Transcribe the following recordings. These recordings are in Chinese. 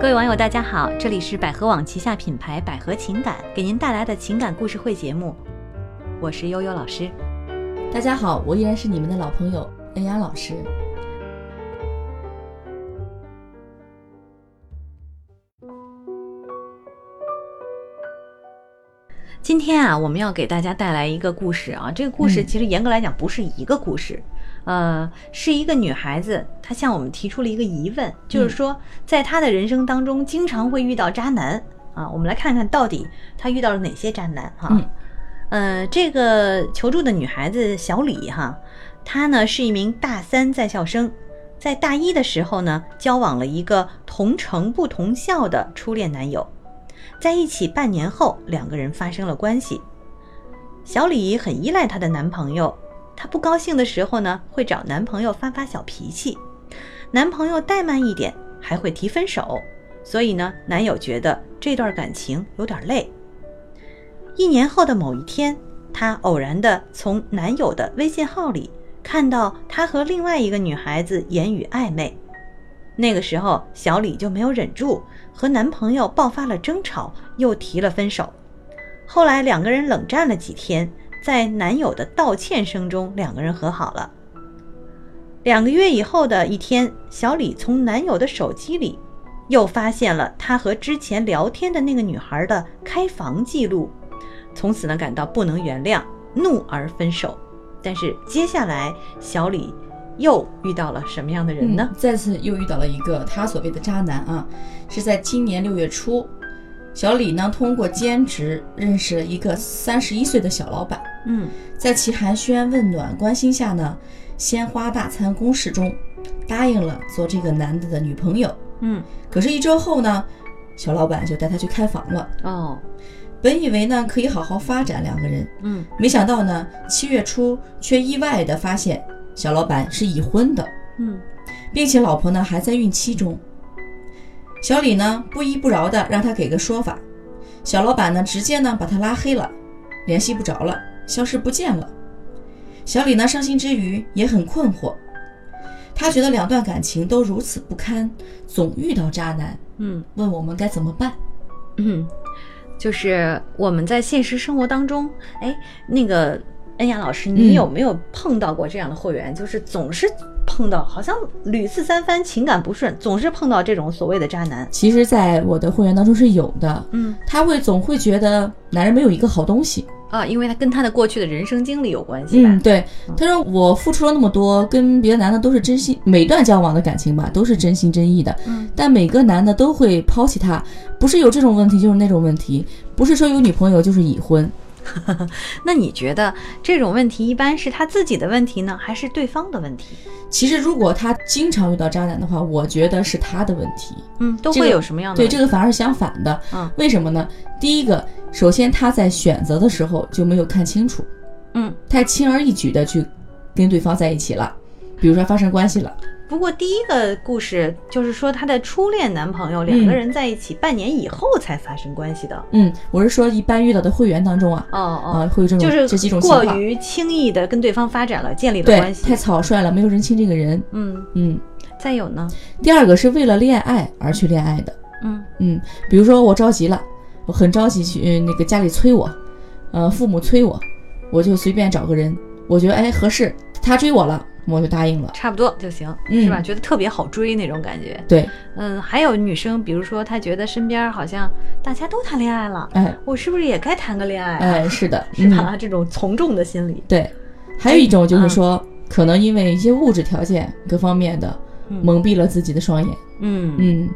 各位网友，大家好，这里是百合网旗下品牌百合情感给您带来的情感故事会节目，我是悠悠老师。大家好，我依然是你们的老朋友恩雅老师。今天啊，我们要给大家带来一个故事啊。这个故事其实严格来讲不是一个故事，呃，是一个女孩子，她向我们提出了一个疑问，就是说，在她的人生当中，经常会遇到渣男啊。我们来看看到底她遇到了哪些渣男哈。呃，这个求助的女孩子小李哈，她呢是一名大三在校生，在大一的时候呢，交往了一个同城不同校的初恋男友。在一起半年后，两个人发生了关系。小李很依赖她的男朋友，她不高兴的时候呢，会找男朋友发发小脾气。男朋友怠慢一点，还会提分手。所以呢，男友觉得这段感情有点累。一年后的某一天，她偶然的从男友的微信号里看到他和另外一个女孩子言语暧昧。那个时候，小李就没有忍住，和男朋友爆发了争吵，又提了分手。后来两个人冷战了几天，在男友的道歉声中，两个人和好了。两个月以后的一天，小李从男友的手机里又发现了他和之前聊天的那个女孩的开房记录，从此呢感到不能原谅，怒而分手。但是接下来，小李。又遇到了什么样的人呢？再次又遇到了一个他所谓的渣男啊！是在今年六月初，小李呢通过兼职认识了一个三十一岁的小老板。嗯，在其寒暄问暖、关心下呢，鲜花大餐攻势中，答应了做这个男的的女朋友。嗯，可是，一周后呢，小老板就带他去开房了。哦，本以为呢可以好好发展两个人，嗯，没想到呢，七月初却意外的发现。小老板是已婚的，嗯，并且老婆呢还在孕期中。小李呢不依不饶的让他给个说法，小老板呢直接呢把他拉黑了，联系不着了，消失不见了。小李呢伤心之余也很困惑，他觉得两段感情都如此不堪，总遇到渣男，嗯，问我们该怎么办？嗯，就是我们在现实生活当中，哎，那个。恩雅老师，你有没有碰到过这样的会员？就是总是碰到，好像屡次三番情感不顺，总是碰到这种所谓的渣男。其实，在我的会员当中是有的。嗯，他会总会觉得男人没有一个好东西啊，因为他跟他的过去的人生经历有关系。嗯，对。他说我付出了那么多，跟别的男的都是真心，每段交往的感情吧，都是真心真意的。嗯，但每个男的都会抛弃他，不是有这种问题，就是那种问题，不是说有女朋友就是已婚。那你觉得这种问题一般是他自己的问题呢，还是对方的问题？其实，如果他经常遇到渣男的话，我觉得是他的问题。嗯，都会有什么样的？对，这个反而是相反的。嗯，为什么呢？第一个，首先他在选择的时候就没有看清楚，嗯，太轻而易举的去跟对方在一起了，比如说发生关系了。不过第一个故事就是说，她的初恋男朋友两个人在一起半年以后才发生关系的。嗯，我是说一般遇到的会员当中啊，哦哦，啊会有这种就是这几种过于轻易的跟对方发展了，建立了关系，太草率了，没有认清这个人。嗯。嗯，再有呢，第二个是为了恋爱而去恋爱的。嗯。嗯，比如说我着急了，我很着急去那个家里催我，呃，父母催我，我就随便找个人，我觉得哎合适，他追我了。我就答应了，差不多就行，是吧？觉得特别好追那种感觉。对，嗯，还有女生，比如说她觉得身边好像大家都谈恋爱了，哎，我是不是也该谈个恋爱？哎，是的，是吧？这种从众的心理。对，还有一种就是说，可能因为一些物质条件各方面的蒙蔽了自己的双眼。嗯嗯，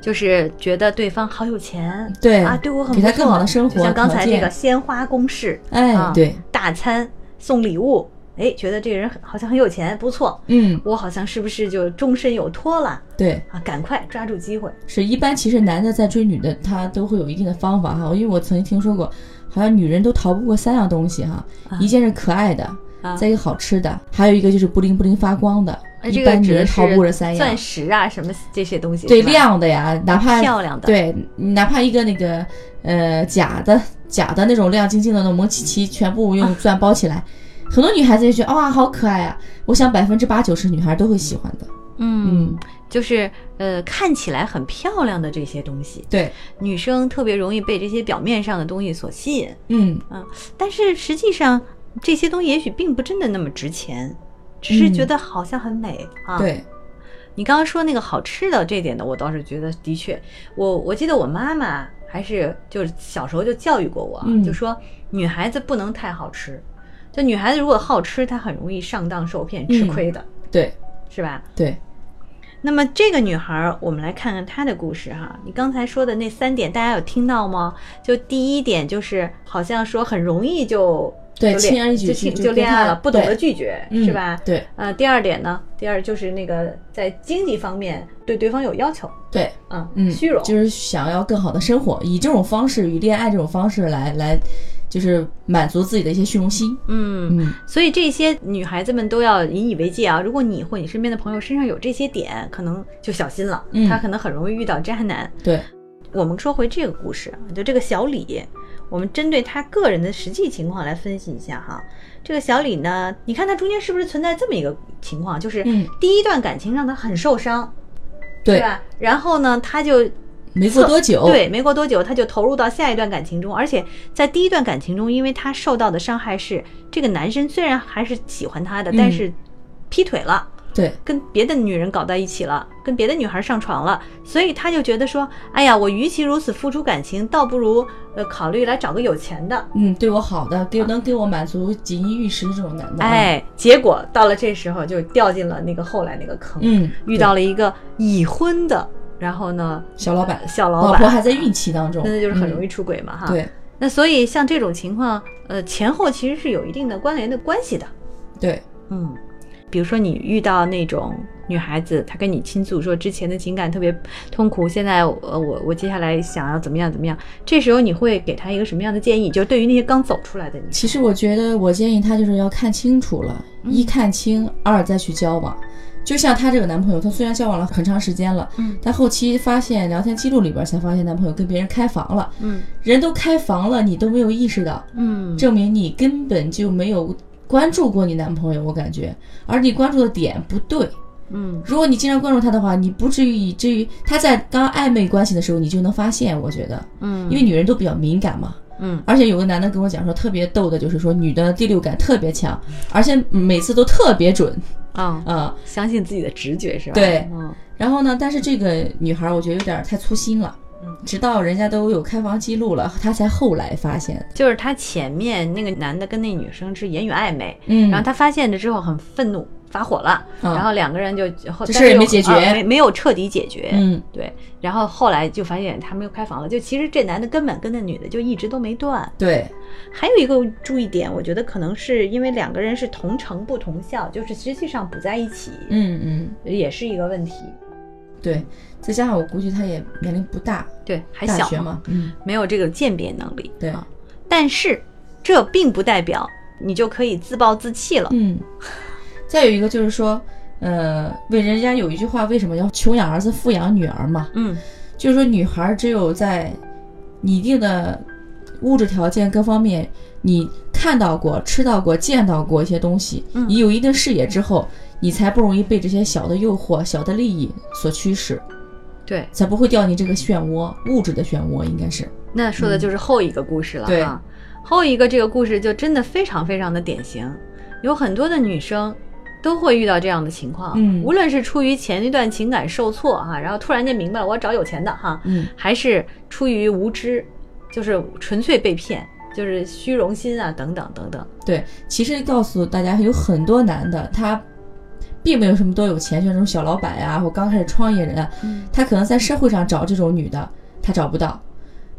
就是觉得对方好有钱，对啊，对我很给他更好的生活，像刚才这个鲜花攻势，哎，对，大餐送礼物。哎，觉得这个人好像很有钱，不错。嗯，我好像是不是就终身有托了？对啊，赶快抓住机会。是一般，其实男的在追女的，他都会有一定的方法哈。因为我曾经听说过，好像女人都逃不过三样东西哈，一件是可爱的，再一个好吃的，还有一个就是布灵布灵发光的。一般女人逃不过这三样，钻石啊什么这些东西。对，亮的呀，哪怕漂亮的，对，哪怕一个那个呃假的假的那种亮晶晶的那种蒙奇奇，全部用钻包起来。很多女孩子也觉得哇，好可爱啊！我想百分之八九十女孩都会喜欢的。嗯，就是呃，看起来很漂亮的这些东西，对，女生特别容易被这些表面上的东西所吸引。嗯嗯，但是实际上这些东西也许并不真的那么值钱，只是觉得好像很美、啊。，对，你刚刚说那个好吃的这点呢，我倒是觉得的确，我我记得我妈妈还是就是小时候就教育过我，嗯就说女孩子不能太好吃，就女孩子如果好吃，她很容易上当受骗，吃亏的，对，是吧？对，那么这个女孩儿，我们来看看她的故事哈。你刚才说的那三点，大家有听到吗？就第一点就是好像说很容易就对就恋轻而易举就就恋爱了，不懂得拒绝，嗯是吧？对，呃，第二点呢，第二就是那个在经济方面对对方有要求，对，嗯，嗯，虚荣，就是想要更好的生活，以这种方式，与恋爱这种方式来来，就是满足自己的一些虚荣心。嗯。嗯，所以这些女孩子们都要引以为戒啊！如果你或你身边的朋友身上有这些点，可能就小心了，嗯他可能很容易遇到渣男。对，我们说回这个故事啊，就这个小李，我们针对他个人的实际情况来分析一下哈。这个小李呢，你看他中间是不是存在这么一个情况，就是嗯第一段感情让他很受伤，对，吧？然后呢，他就没过多久，，对，没过多久他就投入到下一段感情中，而且在第一段感情中，因为他受到的伤害是这个男生虽然还是喜欢他的，嗯但是劈腿了。对，跟别的女人搞在一起了，跟别的女孩上床了，所以他就觉得说，哎呀，我与其如此付出感情，倒不如呃考虑来找个有钱的。嗯，对我好的，给能给我满足锦衣玉食这种男的，啊，哎，结果到了这时候就掉进了那个后来那个坑，嗯，遇到了一个已婚的，然后呢，小老板，小老板。老婆还在孕期当中，那就是很容易，易出轨嘛，哈。对。那所以像这种情况，呃，前后其实是有一定的关联的关系的。对，嗯，比如说你遇到那种女孩子，她跟你倾诉说之前的情感特别痛苦，现在呃我我接下来想要怎么样怎么样，这时候你会给她一个什么样的建议？就对于那些刚走出来的你，其实我觉得，我建议她就是要看清楚了，嗯。一看清，二再去交往。就像她这个男朋友，她虽然交往了很长时间了，嗯，但后期发现聊天记录里边才发现男朋友跟别人开房了，嗯。人都开房了，你都没有意识到，嗯。证明你根本就没有关注过你男朋友，我感觉，而你关注的点不对。嗯。如果你经常关注他的话，你不至于以至于他在刚暧昧关系的时候，你就能发现。我觉得，嗯，因为女人都比较敏感嘛，嗯。而且有个男的跟我讲说，特别逗的，就是说女的第六感特别强，而且每次都特别准。啊、啊、相信自己的直觉是吧？对。嗯。然后呢，但是这个女孩我觉得有点太粗心了，嗯。直到人家都有开房记录了，他才后来发现，就是他前面那个男的跟那女生是言语暧昧，嗯，然后他发现了之后很愤怒，发火了，嗯然后两个人就后这但是又事也没解决啊没没有彻底解决，嗯，对，然后后来就发现他们又开房了，就其实这男的根本跟那女的就一直都没断。对，还有一个注意点，我觉得可能是因为两个人是同城不同校，就是实际上不在一起，嗯嗯，也是一个问题。对，再加上我估计他也年龄不大，对，还小大学嘛，嗯，没有这个鉴别能力。对啊，但是这并不代表你就可以自暴自弃了。嗯，再有一个就是说，呃，为人家有一句话，为什么要穷养儿子，富养女儿嘛？嗯就是说，女孩只有在你一定的物质条件各方面，你看到过、吃到过、见到过一些东西，嗯你有一定视野之后，你才不容易被这些小的诱惑、小的利益所驱使，对，才不会掉进这个漩涡，物质的漩涡应该是。那说的就是后一个故事了对哈。后一个这个故事就真的非常非常的典型，有很多的女生都会遇到这样的情况，嗯无论是出于前一段情感受挫哈，然后突然间明白了我要找有钱的哈，嗯还是出于无知，就是纯粹被骗，就是虚荣心啊等等等等。对，其实告诉大家，有很多男的他。并没有什么多有钱，像这种小老板呀、或刚开始创业人啊，嗯。他可能在社会上找这种女的，他找不到。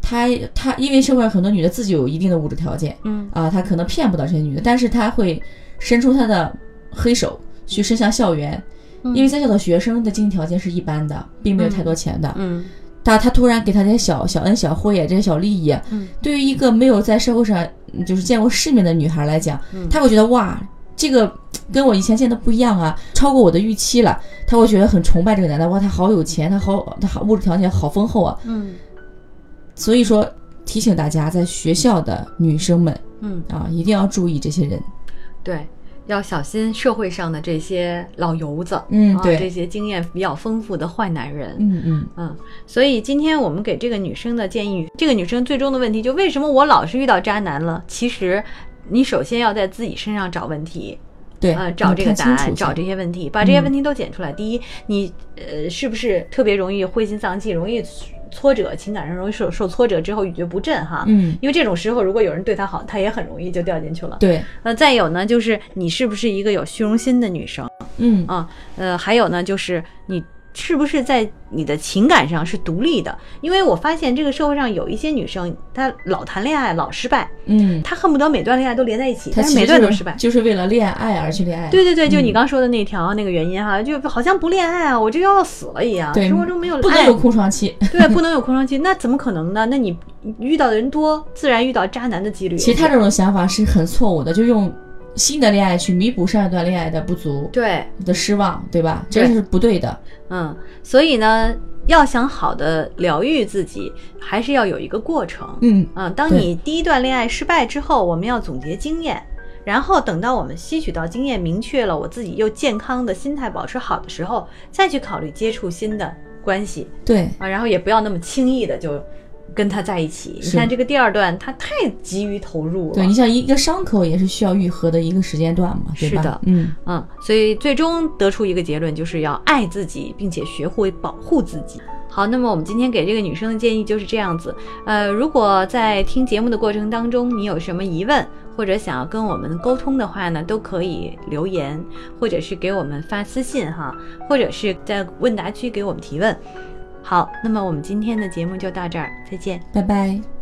他他因为社会上很多女的自己有一定的物质条件嗯。啊，他可能骗不到这些女的，但是他会伸出他的黑手去伸向校园，嗯。因为在校的学生的经济条件是一般的，并没有太多钱的。嗯。他他突然给他这些小小恩小惠啊，这些小利益对于一个没有在社会上嗯就是见过世面的女孩来讲，嗯。她会觉得哇，这个跟我以前见的不一样啊，超过我的预期了。他会觉得很崇拜这个男的，哇，他好有钱，他好他好物质条件好丰厚啊。嗯所以说提醒大家，在学校的女生们嗯，啊，一定要注意这些人。对。要小心社会上的这些老油子，啊，嗯对这些经验比较丰富的坏男人，嗯嗯嗯，所以今天我们给这个女生的建议，这个女生最终的问题就为什么我老是遇到渣男了？其实你首先要在自己身上找问题，对，呃，找这个答案，找这些问题，把这些嗯问题都检出来。第一，你呃是不是特别容易灰心丧气，容易挫折，情感上容易受受挫折之后一蹶不振哈？嗯因为这种时候，如果有人对他好，他也很容易就掉进去了。对，呃，再有呢，就是你是不是一个有虚荣心的女生嗯啊？呃，还有呢，就是你是不是在你的情感上是独立的？因为我发现这个社会上有一些女生，她老谈恋爱，老失败，嗯，她恨不得每段恋爱都连在一起，他但是每段都失败。就是为了恋爱而去恋爱。对对对，就你嗯刚说的那条那个原因哈，就好像不恋爱啊，我就要死了一样，对生活中没有爱不能有空窗期。对，不能有空窗期，那怎么可能呢？那你遇到的人多，自然遇到渣男的几率其实他这种想法是很错误的，就用新的恋爱去弥补上一段恋爱的不足对，的失望，对吧？这是不对的。嗯，所以呢，要想好的疗愈自己，还是要有一个过程。嗯嗯，当你第一段恋爱失败之后，我们要总结经验，然后等到我们吸取到经验，明确了我自己又健康的心态保持好的时候，再去考虑接触新的关系对，啊，然后也不要那么轻易的就跟他在一起。你看这个第二段，他太急于投入了。对你像一个伤口也是需要愈合的一个时间段嘛，对吧？是的嗯，嗯，所以最终得出一个结论，就是要爱自己，并且学会保护自己。好，那么我们今天给这个女生的建议就是这样子。呃，如果在听节目的过程当中，你有什么疑问，或者想要跟我们沟通的话呢，都可以留言，或者是给我们发私信哈，或者是在问答区给我们提问。好，那么我们今天的节目就到这儿，再见。拜拜。